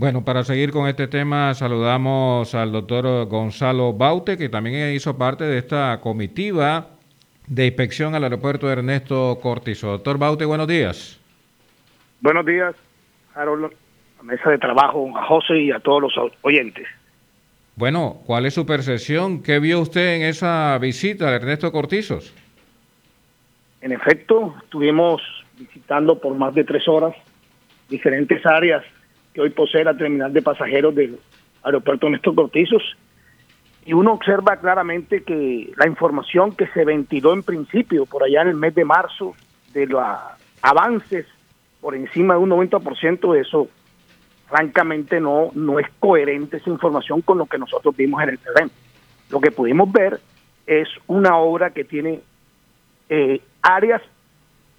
Bueno, para seguir con este tema, saludamos al doctor Gonzalo Baute, que también hizo parte de esta comitiva de inspección al aeropuerto de Ernesto Cortizo. Doctor Baute, buenos días. Buenos días, Harold, a mesa de trabajo, a José y a todos los oyentes. Bueno, ¿cuál es su percepción? ¿Qué vio usted en esa visita de Ernesto Cortizos? En efecto, estuvimos visitando por más de tres horas diferentes áreas que hoy posee la terminal de pasajeros del aeropuerto Ernesto Cortizos y uno observa claramente que la información que se ventiló en principio por allá en el mes de marzo de los avances por encima de un 90% de eso francamente no no es coherente esa información con lo que nosotros vimos en el terreno. Lo que pudimos ver es una obra que tiene eh, áreas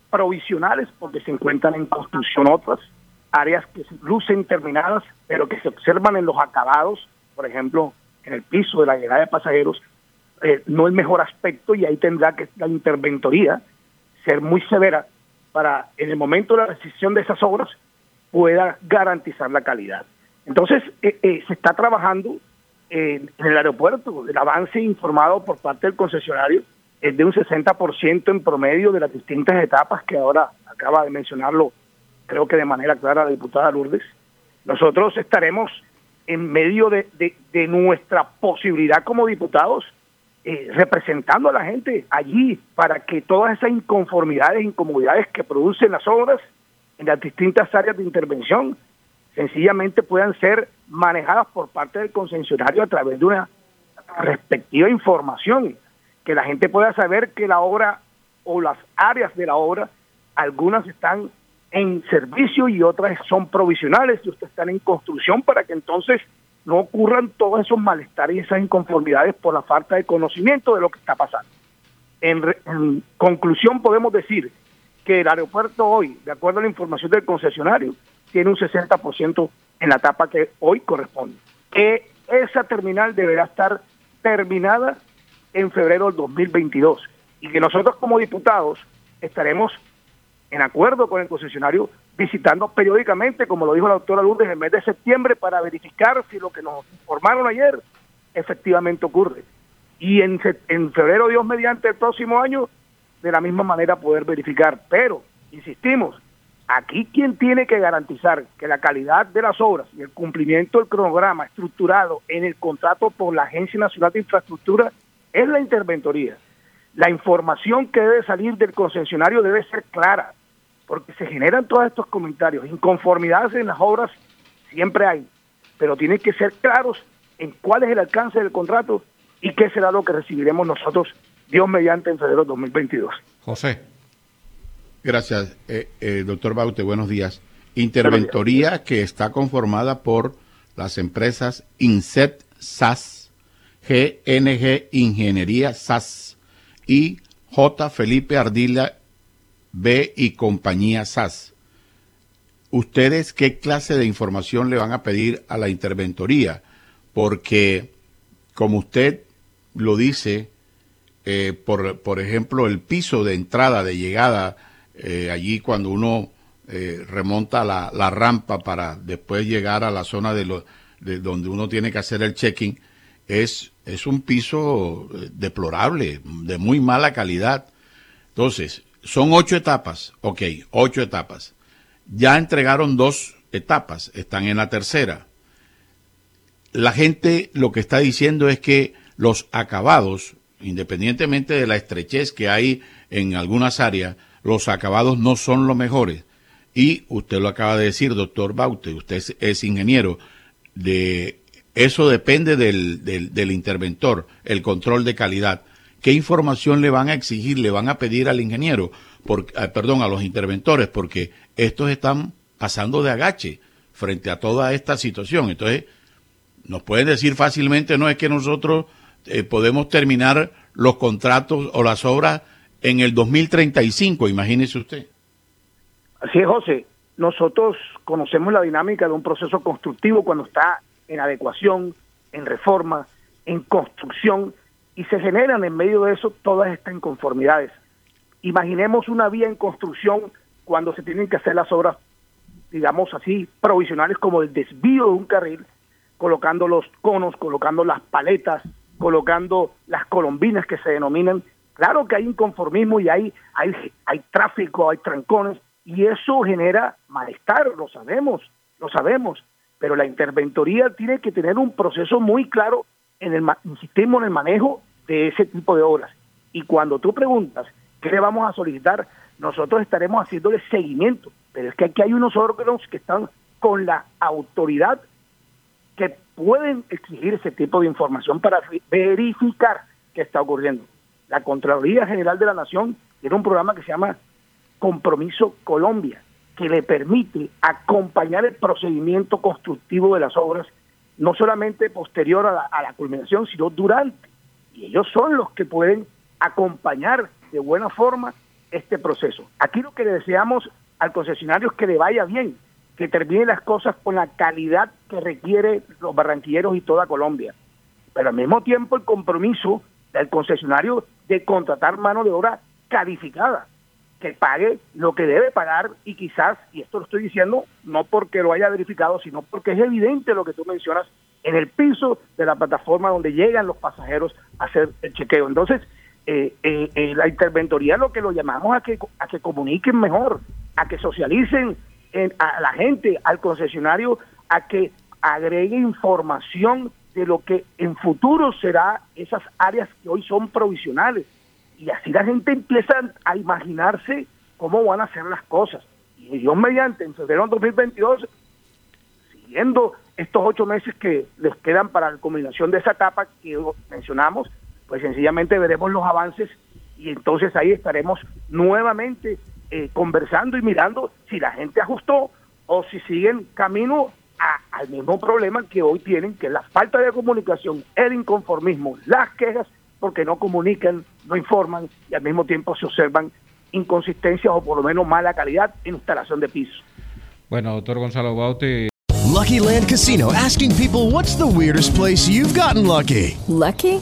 provisionales porque se encuentran en construcción otras, áreas que lucen terminadas, pero que se observan en los acabados, por ejemplo, en el piso de la llegada de pasajeros, eh, no el mejor aspecto y ahí tendrá que la interventoría ser muy severa para en el momento de la decisión de esas obras pueda garantizar la calidad. Entonces, eh, eh, se está trabajando en, el aeropuerto, el avance informado por parte del concesionario es de un 60% en promedio de las distintas etapas que ahora acaba de mencionarlo, creo que de manera clara la diputada Lourdes. Nosotros estaremos en medio de, de, nuestra posibilidad como diputados, eh, representando a la gente allí para que todas esas inconformidades, incomodidades que producen las obras en las distintas áreas de intervención, sencillamente puedan ser manejadas por parte del concesionario a través de una respectiva información, que la gente pueda saber que la obra o las áreas de la obra, algunas están en servicio y otras son provisionales y otras están en construcción para que entonces no ocurran todos esos malestares y esas inconformidades por la falta de conocimiento de lo que está pasando. En, conclusión podemos decir que el aeropuerto hoy, de acuerdo a la información del concesionario, tiene un 60% en la etapa que hoy corresponde. Que esa terminal deberá estar terminada en febrero del 2022 y que nosotros como diputados estaremos en acuerdo con el concesionario, visitando periódicamente, como lo dijo la doctora Lourdes, el mes de septiembre para verificar si lo que nos informaron ayer efectivamente ocurre. Y en, en febrero, Dios mediante el próximo año, de la misma manera poder verificar. Pero, insistimos, aquí quien tiene que garantizar que la calidad de las obras y el cumplimiento del cronograma estructurado en el contrato por la Agencia Nacional de Infraestructura es la interventoría. La información que debe salir del concesionario debe ser clara, porque se generan todos estos comentarios. Inconformidades en las obras siempre hay, pero tienen que ser claros en cuál es el alcance del contrato y qué será lo que recibiremos nosotros, Dios mediante, en febrero de 2022. José. Gracias, eh, eh, doctor Baute. Buenos días. Interventoría que está conformada por las empresas INSET SAS, GNG Ingeniería SAS y J. Felipe Ardila B y compañía SAS. ¿Ustedes qué clase de información le van a pedir a la interventoría? Porque, como usted lo dice, eh, por, por, ejemplo, el piso de entrada, de llegada, eh, allí cuando uno eh, remonta la, la, rampa para después llegar a la zona de, lo, de donde uno tiene que hacer el check-in, es, es un piso deplorable, de muy mala calidad. Entonces, son ocho etapas, ok, ocho etapas. Ya entregaron dos etapas, están en la tercera. La gente lo que está diciendo es que los acabados, independientemente de la estrechez que hay en algunas áreas, los acabados no son los mejores. Y usted lo acaba de decir, doctor Baute, usted es, ingeniero, de eso depende del, del, del interventor, el control de calidad. ¿Qué información le van a exigir, le van a pedir al ingeniero, por, eh, perdón, a los interventores? Porque estos están pasando de agache frente a toda esta situación. Entonces, nos pueden decir fácilmente, no es que nosotros eh, podemos terminar los contratos o las obras en el 2035, imagínese usted. Así es, José. Nosotros conocemos la dinámica de un proceso constructivo cuando está en adecuación, en reforma, en construcción, y se generan en medio de eso todas estas inconformidades. Imaginemos una vía en construcción cuando se tienen que hacer las obras, digamos así, provisionales como el desvío de un carril, colocando los conos, colocando las paletas, colocando las colombinas que se denominan. Claro que hay inconformismo y hay, hay, hay tráfico, hay trancones, y eso genera malestar, lo sabemos, lo sabemos, pero la interventoría tiene que tener un proceso muy claro en el, insistimos en el manejo de ese tipo de obras. Y cuando tú preguntas qué le vamos a solicitar, nosotros estaremos haciéndole seguimiento, pero es que aquí hay unos órganos que están con la autoridad que pueden exigir ese tipo de información para verificar qué está ocurriendo. La Contraloría General de la Nación tiene un programa que se llama Compromiso Colombia, que le permite acompañar el procedimiento constructivo de las obras, no solamente posterior a la, culminación, sino durante. Y ellos son los que pueden acompañar de buena forma este proceso. Aquí lo que le deseamos al concesionario es que le vaya bien, que termine las cosas con la calidad que requiere los barranquilleros y toda Colombia. Pero al mismo tiempo el compromiso del concesionario de contratar mano de obra calificada, que pague lo que debe pagar y quizás, y esto lo estoy diciendo no porque lo haya verificado, sino porque es evidente lo que tú mencionas en el piso de la plataforma donde llegan los pasajeros a hacer el chequeo. Entonces, eh, eh, eh, la interventoría lo que lo llamamos a que, a que comuniquen mejor, a que socialicen a la gente, al concesionario, a que agregue información de lo que en futuro será esas áreas que hoy son provisionales. Y así la gente empieza a imaginarse cómo van a ser las cosas. Y Dios mediante, en febrero de 2022, siguiendo estos ocho meses que les quedan para la combinación de esa etapa que mencionamos, pues sencillamente veremos los avances y entonces ahí estaremos nuevamente eh, conversando y mirando si la gente ajustó o si siguen camino al mismo problema que hoy tienen, que es la falta de comunicación, el inconformismo, las quejas, porque no comunican, no informan y al mismo tiempo se observan inconsistencias o por lo menos mala calidad en instalación de pisos. Bueno, doctor Gonzalo Bauti. Lucky Land Casino, asking people what's the weirdest place you've gotten lucky. Lucky?